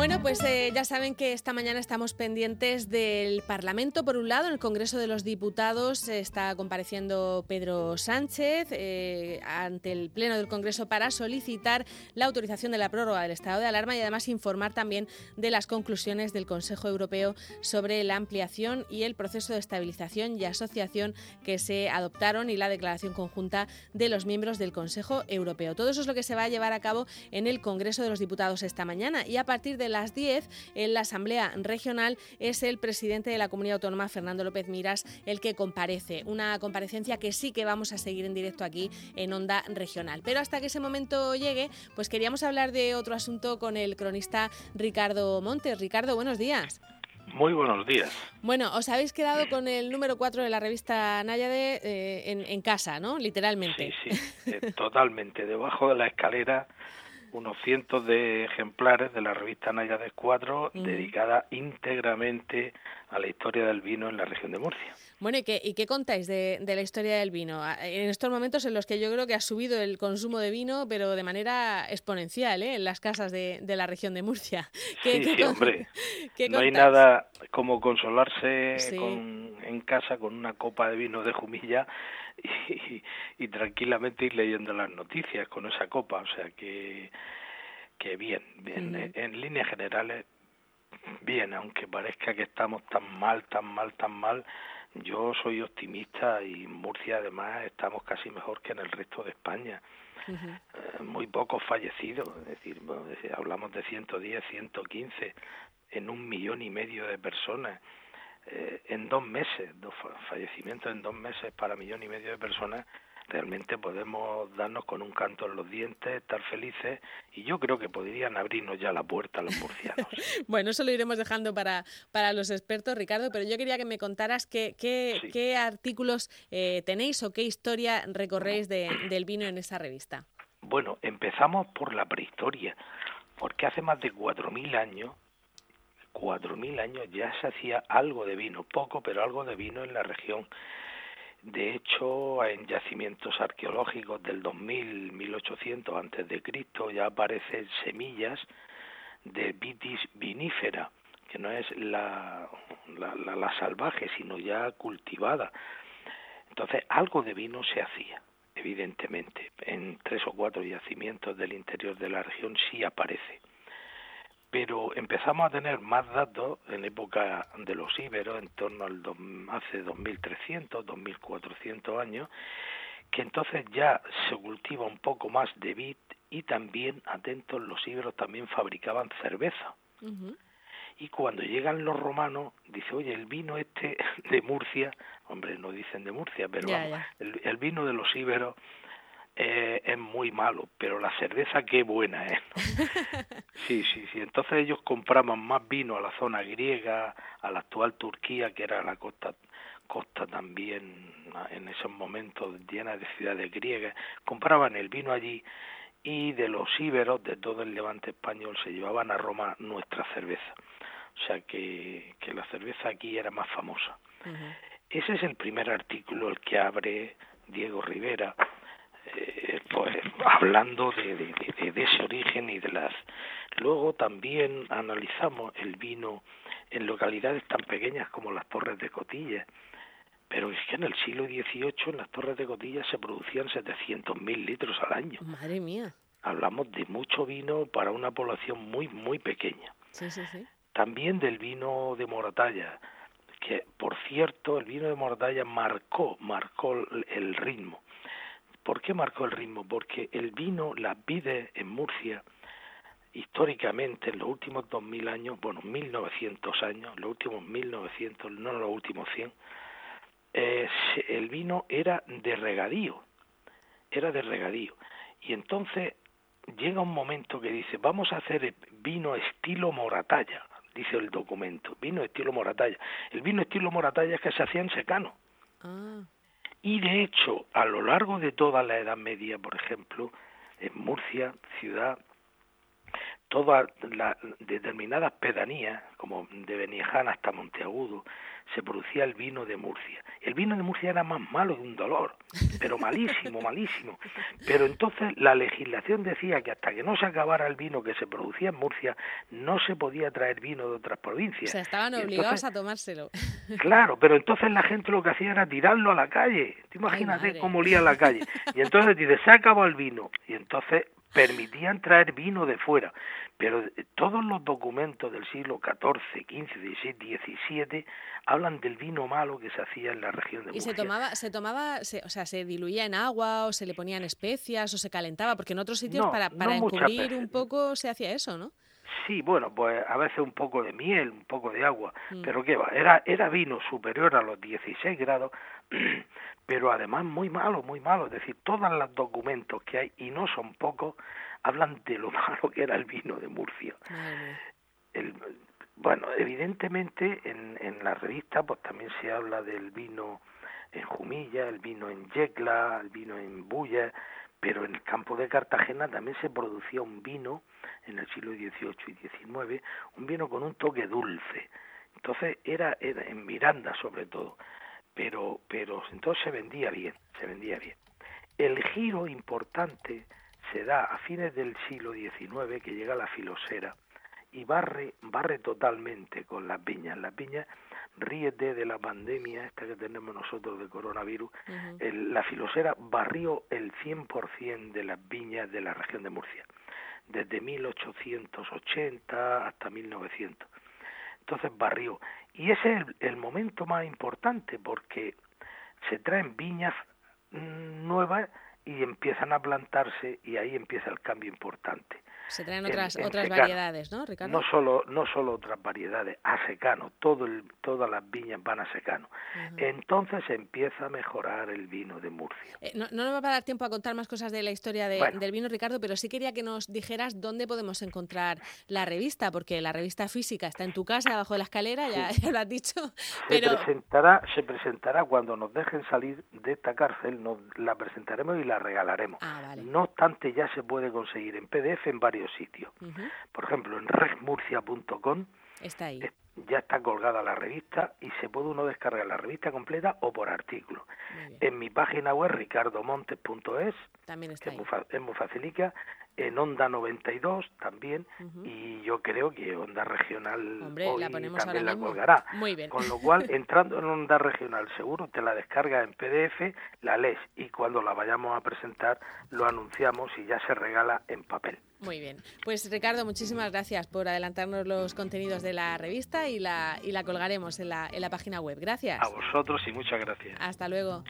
Bueno, pues eh, ya saben que esta mañana estamos pendientes del Parlamento. Por un lado, en el Congreso de los Diputados está compareciendo Pedro Sánchez eh, ante el Pleno del Congreso para solicitar la autorización de la prórroga del estado de alarma y además informar también de las conclusiones del Consejo Europeo sobre la ampliación y el proceso de estabilización y asociación que se adoptaron y la declaración conjunta de los miembros del Consejo Europeo. Todo eso es lo que se va a llevar a cabo en el Congreso de los Diputados esta mañana y a partir de las 10 en la Asamblea Regional es el presidente de la Comunidad Autónoma, Fernando López Miras, el que comparece. Una comparecencia que sí que vamos a seguir en directo aquí en Onda Regional. Pero hasta que ese momento llegue, pues queríamos hablar de otro asunto con el cronista Ricardo Montes. Ricardo, buenos días. Muy buenos días. Bueno, os habéis quedado con el número 4 de la revista Náyade eh, en, casa, ¿no? Literalmente. Sí, sí, eh, totalmente. Debajo de la escalera unos cientos de ejemplares de la revista Náyades 4 dedicada íntegramente a la historia del vino en la región de Murcia. Bueno, ¿y qué, y qué contáis de, la historia del vino? En estos momentos en los que yo creo que ha subido el consumo de vino, pero de manera exponencial, ¿eh? en las casas de, la región de Murcia. ¿Qué, sí, hombre. no hay nada como consolarse en casa con una copa de vino de jumilla y, tranquilamente ir leyendo las noticias con esa copa. O sea que, que bien, bien. En líneas generales, bien, aunque parezca que estamos tan mal, tan mal, tan mal yo soy optimista y en Murcia además estamos casi mejor que en el resto de España. Eh, muy pocos fallecidos, es decir, hablamos de 110, 115 en un millón y medio de personas. Eh, en dos meses, dos fallecimientos en dos meses para millón y medio de personas, realmente podemos darnos con un canto en los dientes, estar felices y yo creo que podrían abrirnos ya la puerta a los murcianos. bueno, eso lo iremos dejando para, para los expertos, Ricardo, pero yo quería que me contaras qué, qué, artículos eh, tenéis o qué historia recorréis del vino en esa revista. Bueno, empezamos por la prehistoria, porque hace más de 4.000 años 4.000 años ya se hacía algo de vino, poco, pero algo de vino en la región. De hecho, en yacimientos arqueológicos del 2000, 1800 antes de Cristo ya aparecen semillas de vitis vinífera, que no es la, la, la, salvaje, sino ya cultivada. Entonces, algo de vino se hacía, evidentemente. En tres o cuatro yacimientos del interior de la región sí aparece pero empezamos a tener más datos en época de los íberos, en torno al hace 2300, 2400 años, que entonces ya se cultiva un poco más de vid y también, atentos, los íberos también fabricaban cerveza. Y cuando llegan los romanos, dice, oye, el vino este de Murcia, hombre, no dicen de Murcia, pero El, el, vino de los íberos eh, es muy malo, pero la cerveza qué buena es. Sí, sí, sí. Entonces ellos compraban más vino a la zona griega, a la actual Turquía, que era la costa costa también en esos momentos llena de ciudades griegas, compraban el vino allí y de los íberos de todo el levante español se llevaban a Roma nuestra cerveza. O sea que, que la cerveza aquí era más famosa. Ese es el primer artículo, el que abre Diego Rivera, eh, pues hablando de, de, ese origen y de las luego también analizamos el vino en localidades tan pequeñas como las Torres de Cotilla pero es que en el siglo XVIII en las Torres de Cotilla se producían 700.000 litros al año. Madre mía. Hablamos de mucho vino para una población muy, muy pequeña. Sí, sí, sí. También del vino de Moratalla, que por cierto el vino de Moratalla marcó, marcó el ritmo. ¿Por qué marcó el ritmo? Porque el vino, la vides en Murcia, históricamente en los últimos 2000 años, bueno, 1900 años, los últimos 1900, no los últimos 100, eh, el vino era de regadío, era de regadío. Y entonces llega un momento que dice, vamos a hacer vino estilo moratalla, dice el documento, vino estilo moratalla. El vino estilo moratalla es que se hacía en secano. Ah. Y de hecho, a lo largo de toda la Edad Media, por ejemplo, en Murcia, ciudad, todas las determinadas pedanías, como de Benijana hasta Monteagudo, se producía el vino de Murcia. El vino de Murcia era más malo que un dolor, pero malísimo, malísimo. Pero entonces la legislación decía que hasta que no se acabara el vino que se producía en Murcia, no se podía traer vino de otras provincias. O sea, estaban obligados a tomárselo. Claro, pero entonces la gente lo que hacía era tirarlo a la calle. Imagínate cómo olía la calle. Y entonces dice, se acabó el vino. Y entonces permitían traer vino de fuera, pero todos los documentos del siglo XIV, XV, XVI, XVII hablan del vino malo que se hacía en la región de Murcia. ¿Y se tomaba, se tomaba, o sea, se diluía en agua o se le ponían especias o se calentaba? Porque en otros sitios para, para encubrir un poco se hacía eso, ¿no? Sí, bueno, pues a veces un poco de miel, un poco de agua, mm. pero qué va, era, era vino superior a los 16 grados, pero además muy malo, muy malo, es decir, todos los documentos que hay, y no son pocos, hablan de lo malo que era el vino de Murcia. El, bueno, evidentemente en, en la revista pues también se habla del vino en Jumilla, el vino en Yecla, el vino en Bulla, pero en el campo de Cartagena también se producía un vino en el siglo XVIII y XIX, un vino con un toque dulce. Entonces era, era en Miranda sobre todo, pero, pero entonces se vendía bien, se vendía bien. El giro importante se da a fines del siglo XIX que llega la filosera y barre, barre totalmente con las viñas. Las viñas ríete de la pandemia esta que tenemos nosotros de coronavirus, la filosera barrió el 100% de las viñas de la región de Murcia, desde 1880 hasta 1900. Entonces barrió. Y ese es el, momento más importante porque se traen viñas nuevas y empiezan a plantarse y ahí empieza el cambio importante. Se traen otras, otras variedades, ¿no, Ricardo? No solo, no solo otras variedades, a secano, todo el, todas las viñas van a secano. Entonces empieza a mejorar el vino de Murcia. Eh, no, no, nos va a dar tiempo a contar más cosas de la historia del vino, Ricardo, pero sí quería que nos dijeras dónde podemos encontrar la revista, porque la revista física está en tu casa, abajo de la escalera, ya, lo has dicho. Pero... Se, presentará, se presentará cuando nos dejen salir de esta cárcel, nos la presentaremos y la regalaremos. Ah, no obstante, ya se puede conseguir en PDF en varios sitios. Por ejemplo, en regmurcia.com está ahí. ya está colgada la revista y se puede uno descargar la revista completa o por artículo. En mi página web ricardomontes.es también está es, muy, es muy facilica en Onda 92 también y yo creo que Onda Regional hoy también la colgará. Muy bien. Con lo cual, entrando en Onda Regional seguro te la descargas en PDF, la lees y cuando la vayamos a presentar lo anunciamos y ya se regala en papel. Muy bien. Pues Ricardo, muchísimas gracias por adelantarnos los contenidos de la revista y la, y la colgaremos en la, en la página web. Gracias. A vosotros y muchas gracias. Hasta luego.